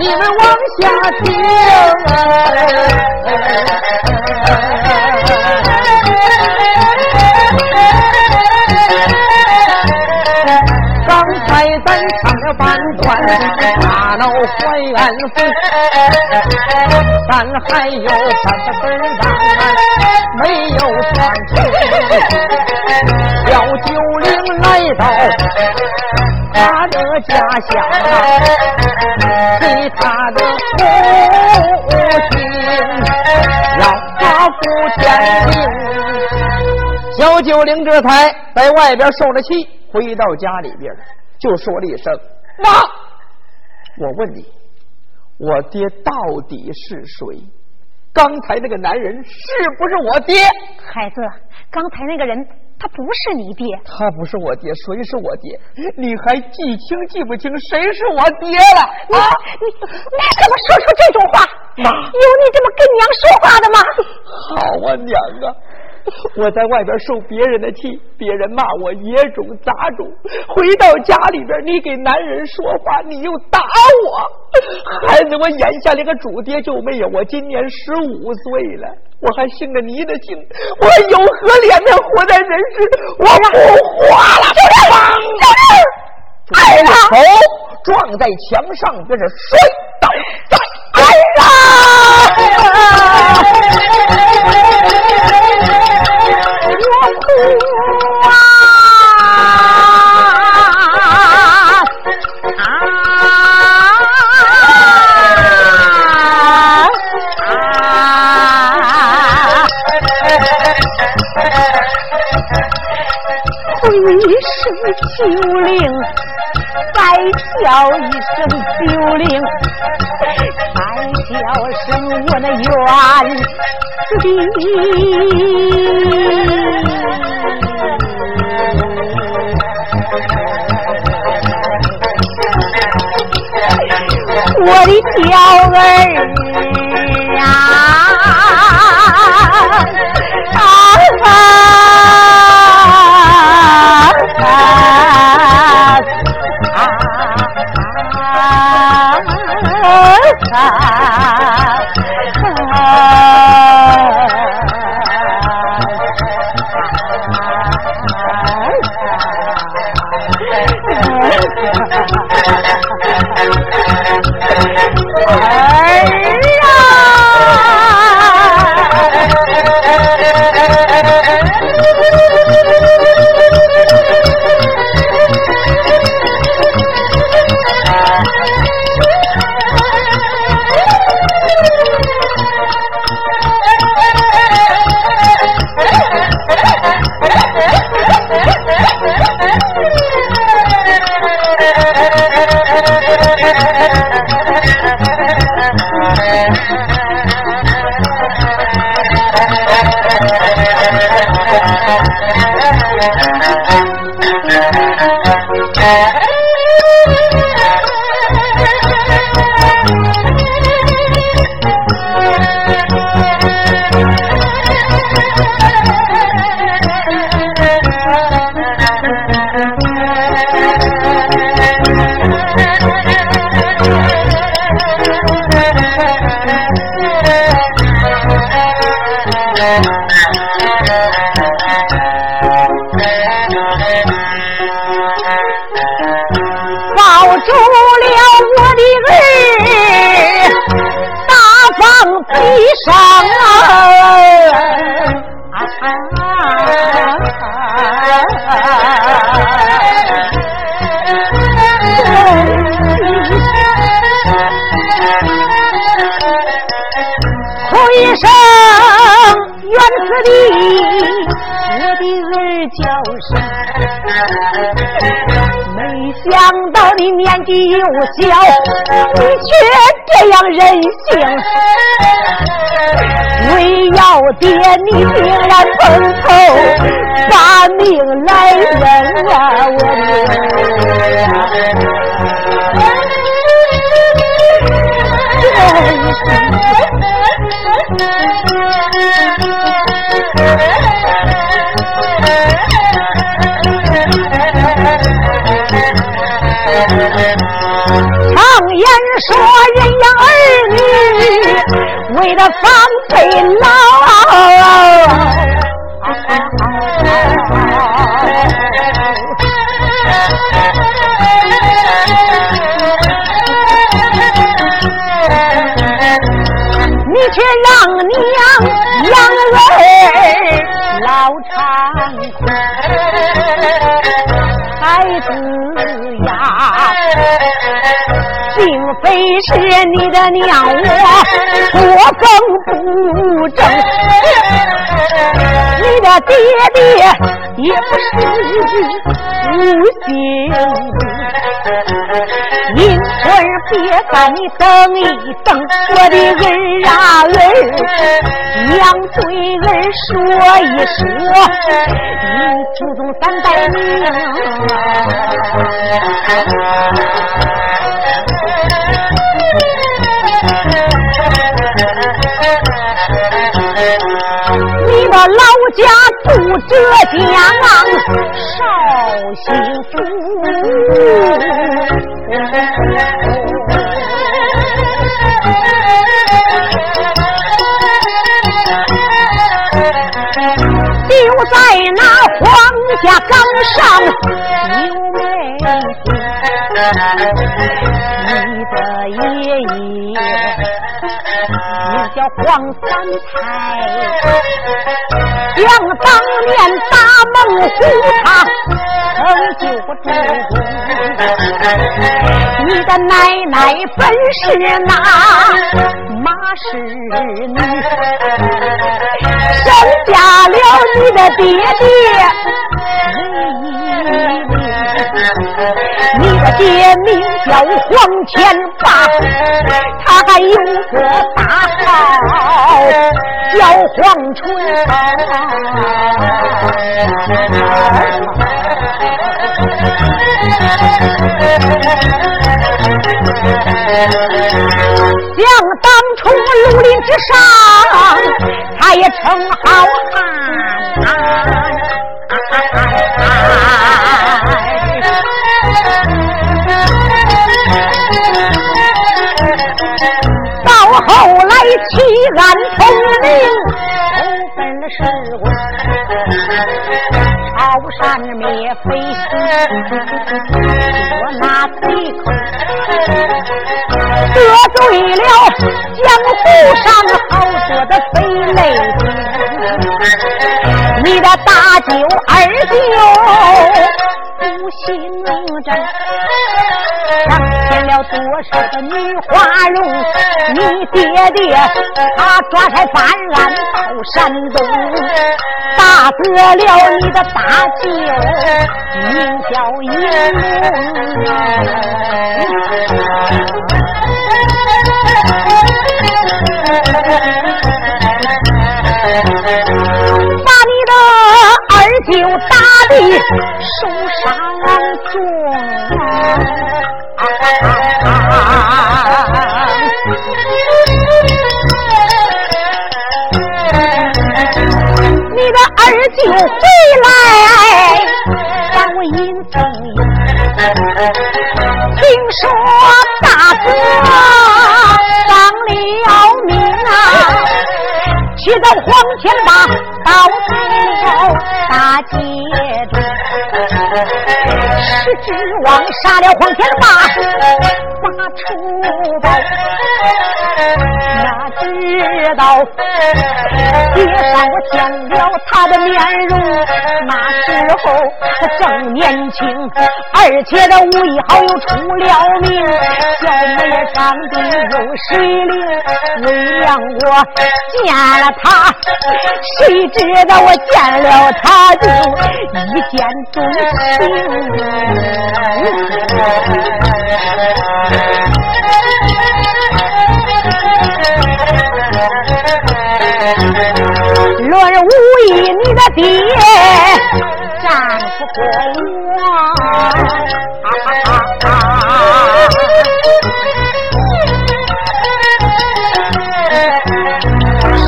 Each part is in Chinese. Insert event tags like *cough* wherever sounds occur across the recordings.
你们往下听。刚才咱唱了半段大闹淮安府，咱还有三个本档没有传出。的家乡，对他的父亲让他不天命。小九龄这才在外边受了气，回到家里边。就说了一声：“妈，我问你，我爹到底是谁？刚才那个男人是不是我爹？孩子，刚才那个人他不是你爹，他不是我爹，谁是我爹？*laughs* 你还记清记不清谁是我爹了？啊，你你怎么说出这种话？妈，有你这么跟娘说话的吗？好啊，娘啊！”我在外边受别人的气，别人骂我野种杂种。回到家里边，你给男人说话，你又打我。孩子，我眼下连个主爹就没有。我今年十五岁了，我还姓着你的姓，我有何脸面活在人世？我不活了！就这样，就这样，头撞在墙上，便是摔倒在哎呀！九龄，再叫一声九龄，再叫声我那冤弟，我的娇儿啊！啊！था 住了我的儿，大放悲声儿。想到你年纪幼小，你却这样任性。为要爹，你竟然碰头把命来扔啊！我的 *laughs* 说，人养儿女为了防备老。你却让娘养儿老长苦，孩子是你的娘我我更不正，你的爹爹也不是无心。因儿别把，你等一等，我的儿啊儿，娘对儿说一说，你祖宗三代命。你的老家住浙江绍兴府，就在那皇家岗上有美黄三太，想当年大猛虎他曾救过主公。你的奶奶本是那马氏女，生下了你的爹爹。你的爹名叫黄天霸，他还有个大号叫黄春。想当初绿林之上，他也称好汉。弃暗投明，投奔是我朝山灭飞星，捉拿贼寇，得罪了江湖上好多的匪类，你的大舅二舅。不姓郑，上添了多少个女花容？你爹爹他抓差办案到山东，打得了你的大舅，名叫银把你的二舅打的。受伤重，你的二舅回来把我引走。听说大哥丧了命啊，去到黄天霸倒在了大街中。是指望杀了黄天霸，把仇报。哪知道街上我见了他的面容，那时候他正年轻，而且他武艺好又出了名，小妹长得又水灵。为娘我见了他，谁知道我见了他就一见钟情。爹战不过我。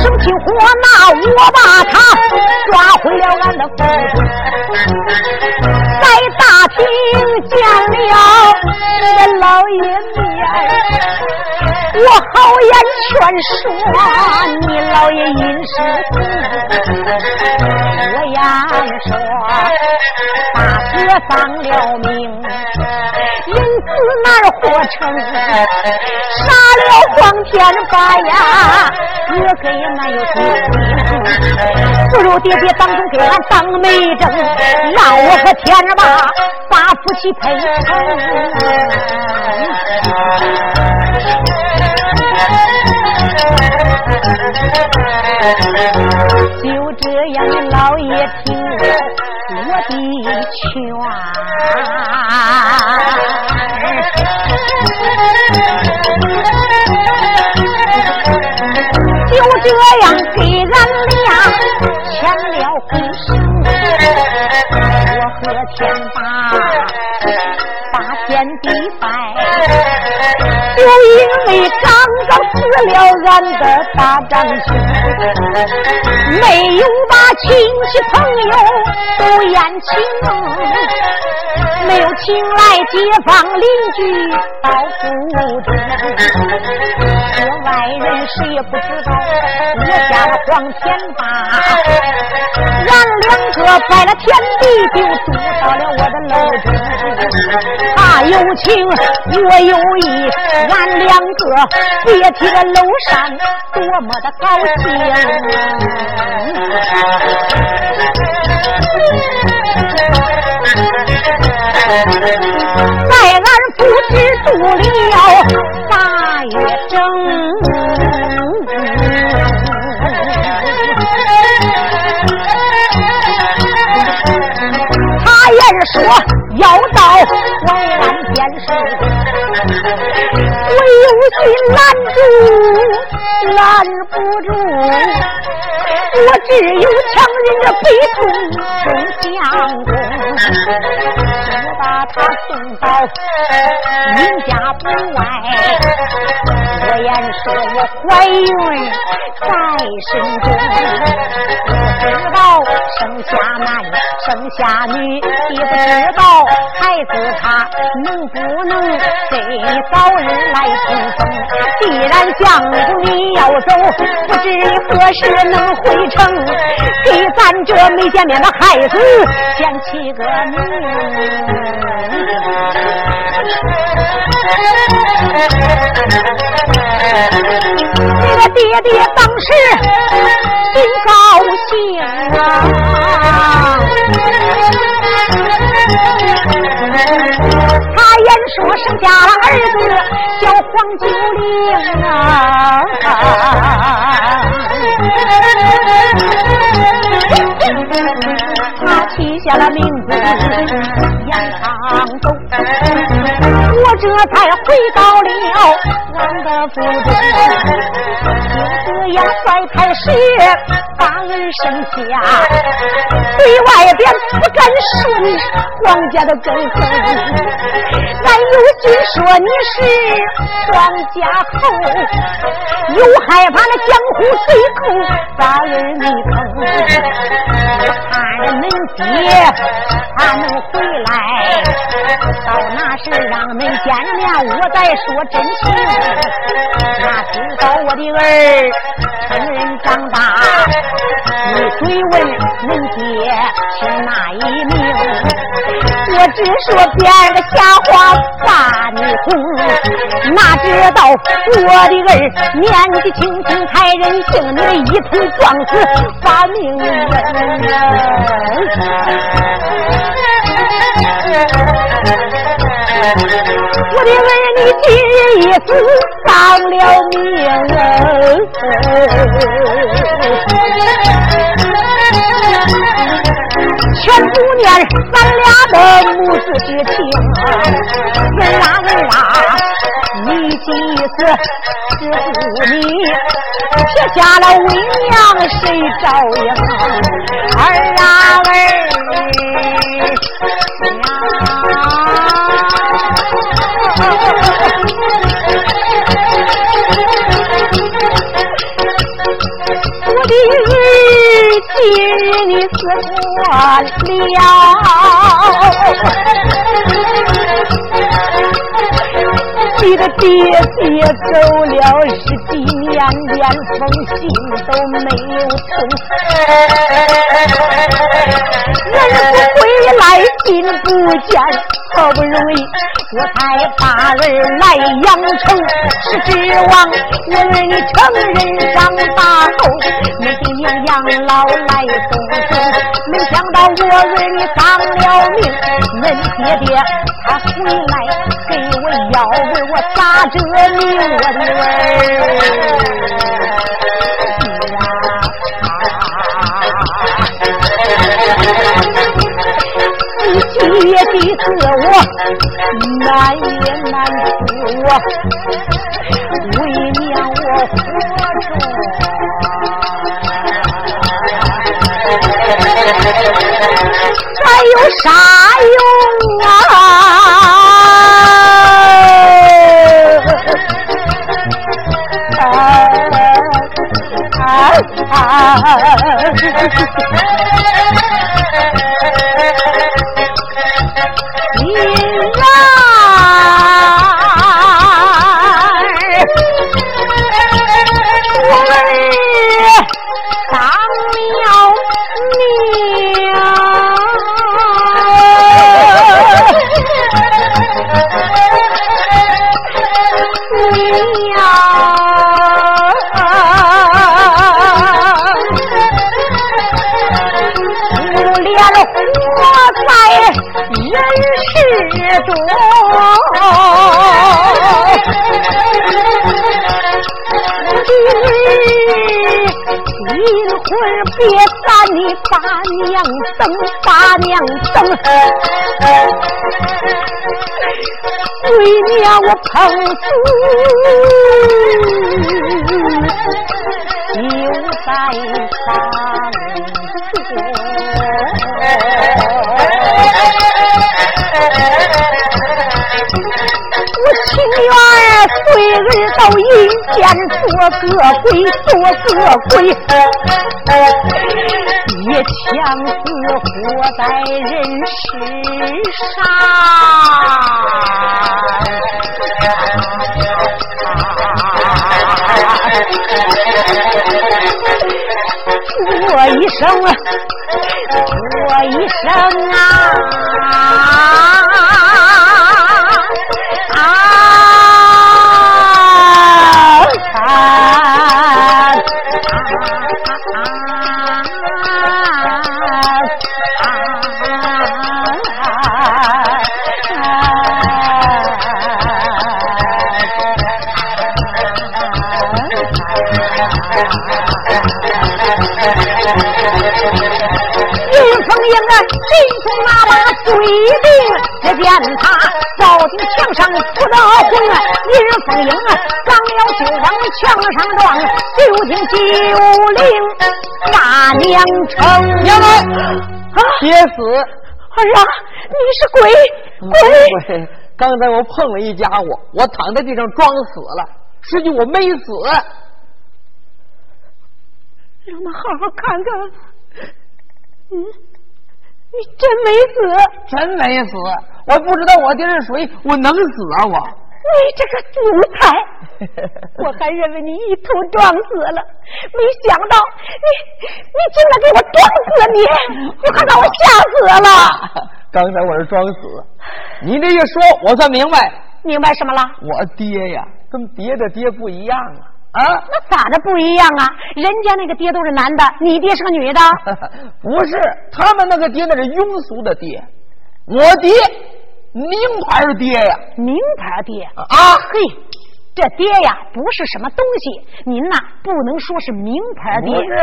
生起火那我把他抓回了俺的府，在大厅见了你的老爷。我好言劝说你老爷因事我言说大哥丧了命，因此难活成，杀了黄天霸呀，哥给俺有罪，不如爹爹当中给俺当媒证，让我和天霸把夫妻配成。就这样，老爷听了我的劝，就这样给俺俩签了婚书，我和天霸。天地拜，就因为刚刚死了俺的大丈夫，没有把亲戚朋友都宴请。没有请来街坊邻居到府中，这外人谁也不知道，我家的黄天霸，俺两个拜了天地，就住到了我的楼中。他有情，我有意，俺两个别提这楼上多么的高兴。在俺府只住了大月整，他也是说要到淮安监守，我有心拦住，拦不住。我只有强忍着悲痛送相公，我把他送到云家门外。说我怀孕在身中，不知道生下男生下女，也不知道孩子他能不能给早日来重逢。既然相公你要走，不知何时能回。城给咱这没见面的孩子先起个名。你的爹爹当时心高兴啊，他言说生下了儿子叫黄九龄啊。他起下了名字杨长东，我这才回到了的府中，这样在太师把儿生下，对外边不敢顺皇家的根痕，俺有心说你是皇家后，又害怕那江湖随寇把儿你坑，看着恁。爹，他能回来？到那时让恁见面，我再说真情。哪知道我的儿成人长大，你追问恁爹是哪一名？我只说编个瞎话把你哄，哪知道我的儿年纪轻轻太任性，你一头撞死把命扔。我得问你今日一死丧了命。全不念咱俩的母子之情，问啦问啦，你今死是不你撇下了为娘谁照应？儿啊儿，娘。我的日子你吃惯了，你的爹爹走了十七。年，连封信都没有送。人不归来，心不见，好不容易我才把儿来养成，是指望我儿你成人长大后，你给娘养老来送终。没想到我儿你丧了命，恁爹爹他回来给我腰围。我咋着你我的儿你爹的死我难也难死我，为娘我活着，还有啥用啊？女儿。多，你一会儿别把你把娘等，把娘等，为娘我捧死，又在随儿到阴间做个鬼，做个鬼，也强死活在人世上。说一声，说一声啊！那把嘴定，只见他照进墙上出的红，一人风影啊刚要就往墙上撞，就听九灵大娘称娘啊，别死！儿啊，你是鬼鬼！刚才我碰了一家伙，我躺在地上装死了，实际我没死。让我们好好看看，嗯。你真没死，真没死！我不知道我爹是谁，我能死啊我？你这个奴才！*laughs* 我还认为你一头撞死了，没想到你你竟然给我撞死你！你还把我吓死了！*laughs* 刚才我是装死，你这一说，我算明白。明白什么了？我爹呀，跟别的爹不一样啊。啊，那咋的不一样啊？人家那个爹都是男的，你爹是个女的。*laughs* 不是，他们那个爹那是庸俗的爹，我爹名牌爹呀，名牌爹啊！嘿，这爹呀不是什么东西，您呐不能说是名牌爹。不是，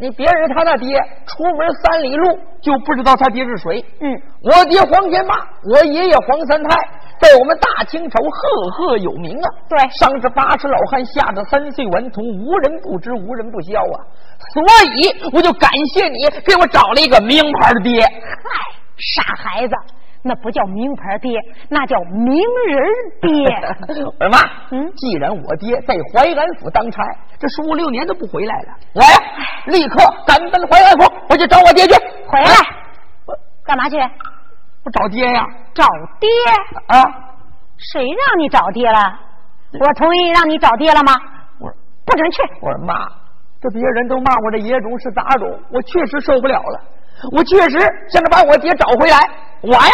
你别人他那爹出门三里路就不知道他爹是谁。嗯，我爹黄天霸，我爷爷黄三太。在我们大清朝赫赫有名啊！对，上至八十老汉，下至三岁顽童，无人不知，无人不晓啊！所以我就感谢你给我找了一个名牌的爹。嗨，傻孩子，那不叫名牌爹，那叫名人爹。*laughs* 我说妈，嗯既然我爹在淮安府当差，这十五六年都不回来了，我呀，立刻赶奔淮安府，我去找我爹去。回来，干嘛去？我找爹呀！找爹？啊！谁让你找爹了？我同意让你找爹了吗？我说不准去！我说妈，这别人都骂我这野种是杂种，我确实受不了了，我确实想着把我爹找回来。我呀，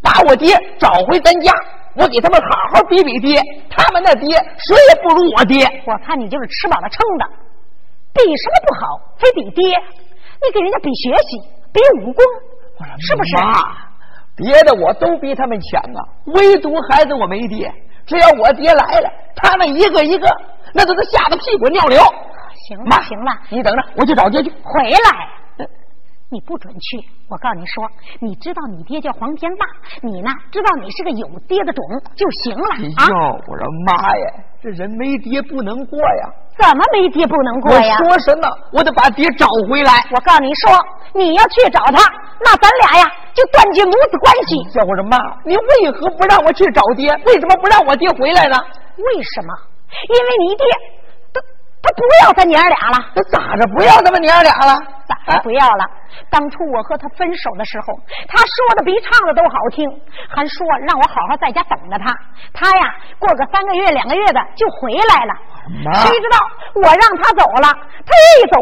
把我爹找回咱家，我给他们好好比比爹，他们那爹谁也不如我爹。我看你就是吃饱了撑的，比什么不好，非比爹？你给人家比学习，比武功，是不是？妈，别的我都比他们强啊，唯独孩子我没爹。只要我爹来了，他们一个一个那都是吓得屁滚尿流。行了妈，行了，你等着，我去找爹去。回来。你不准去！我告诉你说，你知道你爹叫黄天霸，你呢知道你是个有爹的种就行了啊！哎呦，我说妈呀，这人没爹不能过呀！怎么没爹不能过呀？我说什么？我得把爹找回来。我告诉你说，你要去找他，那咱俩呀就断绝母子关系。叫我说妈，你为何不让我去找爹？为什么不让我爹回来呢？为什么？因为你爹他他不要咱娘俩了。他咋着不要咱们娘俩了？咋着不要了？当初我和他分手的时候，他说的比唱的都好听，还说让我好好在家等着他。他呀，过个三个月、两个月的就回来了。谁知道我让他走了，他一走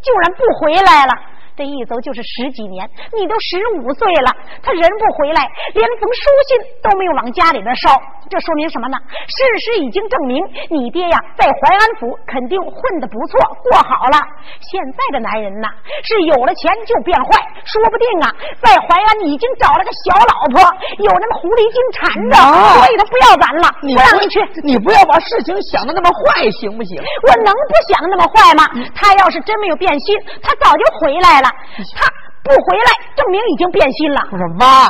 竟然不回来了。这一走就是十几年，你都十五岁了，他人不回来，连封书信都没有往家里边捎，这说明什么呢？事实已经证明，你爹呀在淮安府肯定混得不错，过好了。现在的男人呐，是有了钱就变坏，说不定啊，在淮安已经找了个小老婆，有那么狐狸精缠着，所以他不要咱了，你不让你去。你不要把事情想的那么坏，行不行？我能不想的那么坏吗？他要是真没有变心，他早就回来了。他不回来，证明已经变心了。我说妈，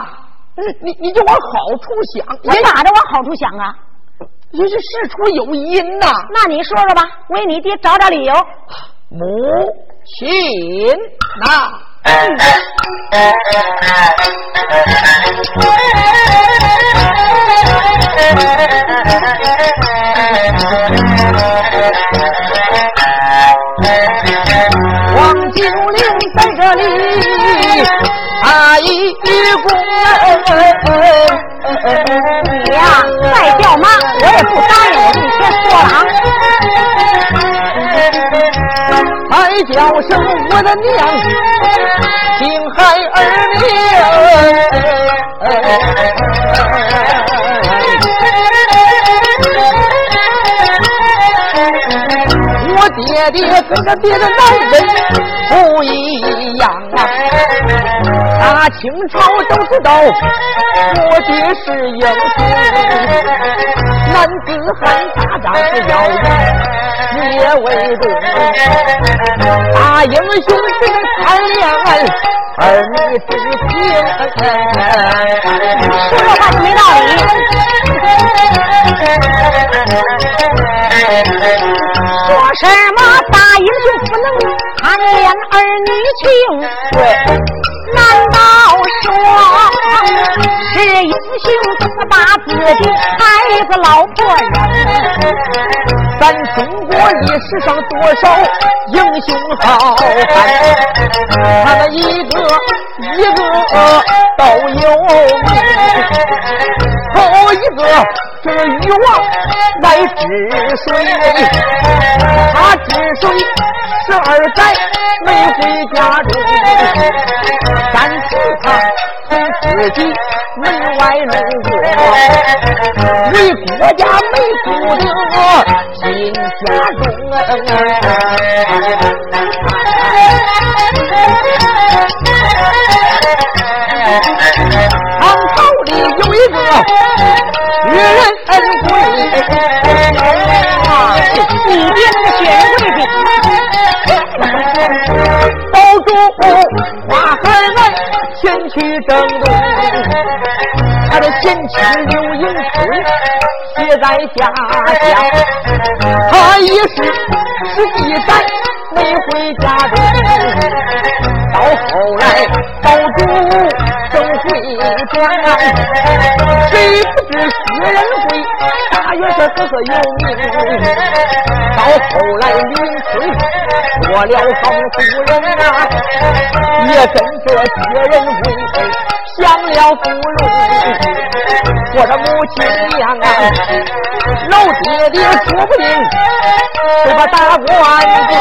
你你就往好处想，我咋着往好处想啊？也是事出有因呐。那你说说吧，为你爹找找理由。母亲呐，王九龄在这里，他一躬。你叫声我的娘，听孩儿命。我爹爹跟着别的男人不一样啊，大清朝都知道我爹是英雄，男子汉大丈夫要以血为重，大英雄不能贪恋儿女之情。说这话就没道理。说什么大英雄不能贪恋儿女情？对，难道说是英雄不把自己孩子老婆扔？咱中国历史上多少英雄好汉，他们一个一个都有名。头一个这个禹王来治水，他治水十二载没回家中，但是他从自己门外路过，为国家没顾得心家中。唐朝里有一个薛仁贵，你爹那个薛仁贵比保住花孩儿前去争东，他的贤妻刘迎春写在家乡，他也是十几载没回家中，到后来保住正回转，谁不知薛仁贵大约是赫赫有名。到后来林村做了封夫人啊，也跟着薛仁贵享了芙蓉。我的母亲娘啊，老爹爹说不定是个大官做，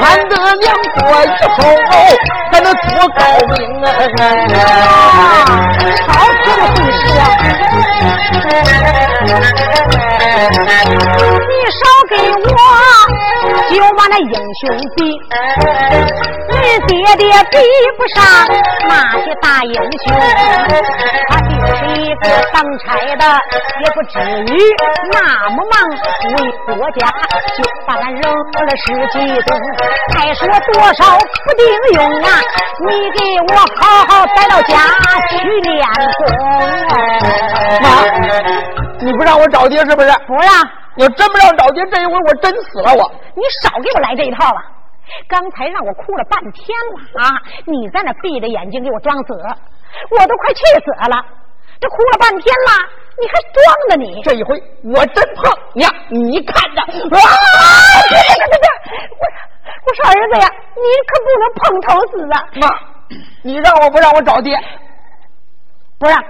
俺的娘做以后还能多高明啊！好铁的会说，你少给我就把那英雄比，你爹爹比不上那些大英雄。他就是一个当差的，也不至于那么忙，为国家就把咱扔了十几吨。再说多少不顶用啊！你给我好好带到家去练功。妈，你不让我找爹是不是？不让。要真不让找爹，这一回我真死了我。你少给我来这一套了！刚才让我哭了半天了啊！你在那闭着眼睛给我装死，我都快气死了。这哭了半天了，你还装呢？你这一回我真碰娘，你看着啊！别别别别！我我说儿子呀，你可不能碰头死啊！妈，你让我不让我找爹？不让，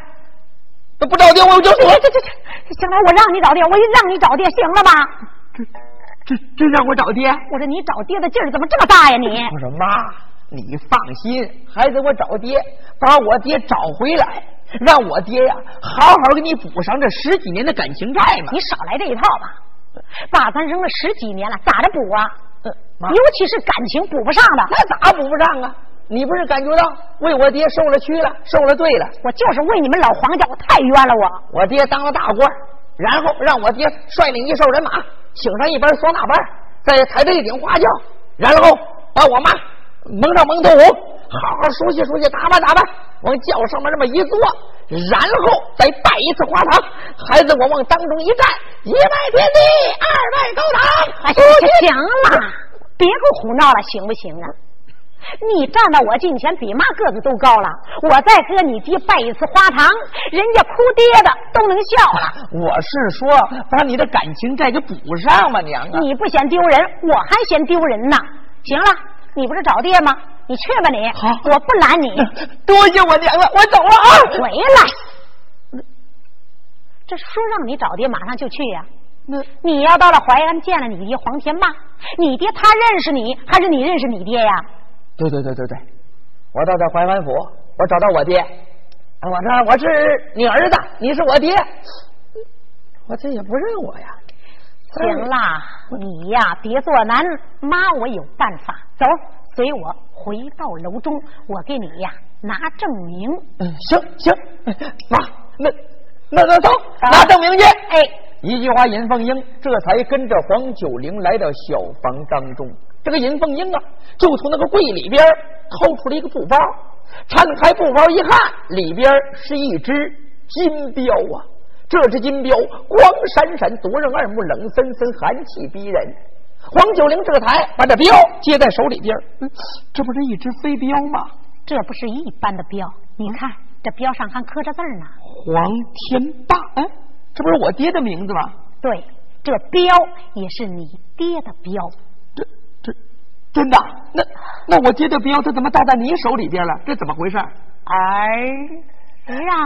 那不找爹我就死。这这这，行了，我让你找爹，我一让你找爹，行了吧？这这这让我找爹？我说你找爹的劲儿怎么这么大呀？你我说妈，你放心，孩子，我找爹，把我爹找回来。让我爹呀，好好给你补上这十几年的感情债嘛！你少来这一套吧，把咱扔了十几年了，咋着补啊？尤其是感情补不上的，那咋补不上啊？你不是感觉到为我爹受了屈了，受了罪了？我就是为你们老黄家，我太冤了我。我爹当了大官，然后让我爹率领一哨人马，请上一班唢呐班，再抬着一顶花轿，然后把我妈蒙上蒙头红，好好梳洗梳洗，打扮打扮。往轿上面这么一坐，然后再拜一次花堂。孩子，我往当中一站，一拜天地，二拜高堂。行了，别给我胡闹了，行不行啊？你站到我近前，比妈个子都高了。我再和你爹拜一次花堂，人家哭爹的都能笑了。*laughs* 我是说，把你的感情债给补上嘛，娘啊！你不嫌丢人，我还嫌丢人呢。行了，你不是找爹吗？你去吧，你好，我不拦你。多谢我娘了，我走了啊！回来，这说让你找爹，马上就去呀。那你要到了淮安见了你爹黄天霸，你爹他认识你，还是你认识你爹呀？对对对对对，我到这淮安府，我找到我爹，我说我是你儿子，你是我爹，我这也不认我呀。行啦，你呀别做难，妈我有办法，走。随我回到楼中，我给你呀拿证明。嗯，行行，妈，那那那走，拿证明去。哎，一句话，尹凤英这才跟着黄九龄来到小房当中。这个尹凤英啊，就从那个柜里边掏出了一个布包，拆开布包一看，里边是一只金镖啊。这只金镖光闪闪，夺人耳目，冷森森，寒气逼人。黄九龄这才把这镖接在手里边，嗯这不是一只飞镖吗？这不是一般的镖，你看这镖上还刻着字呢。黄天霸，哎，这不是我爹的名字吗？对，这镖也是你爹的镖。真的？那那我接的镖，他怎么戴在你手里边了？这怎么回事？儿啊！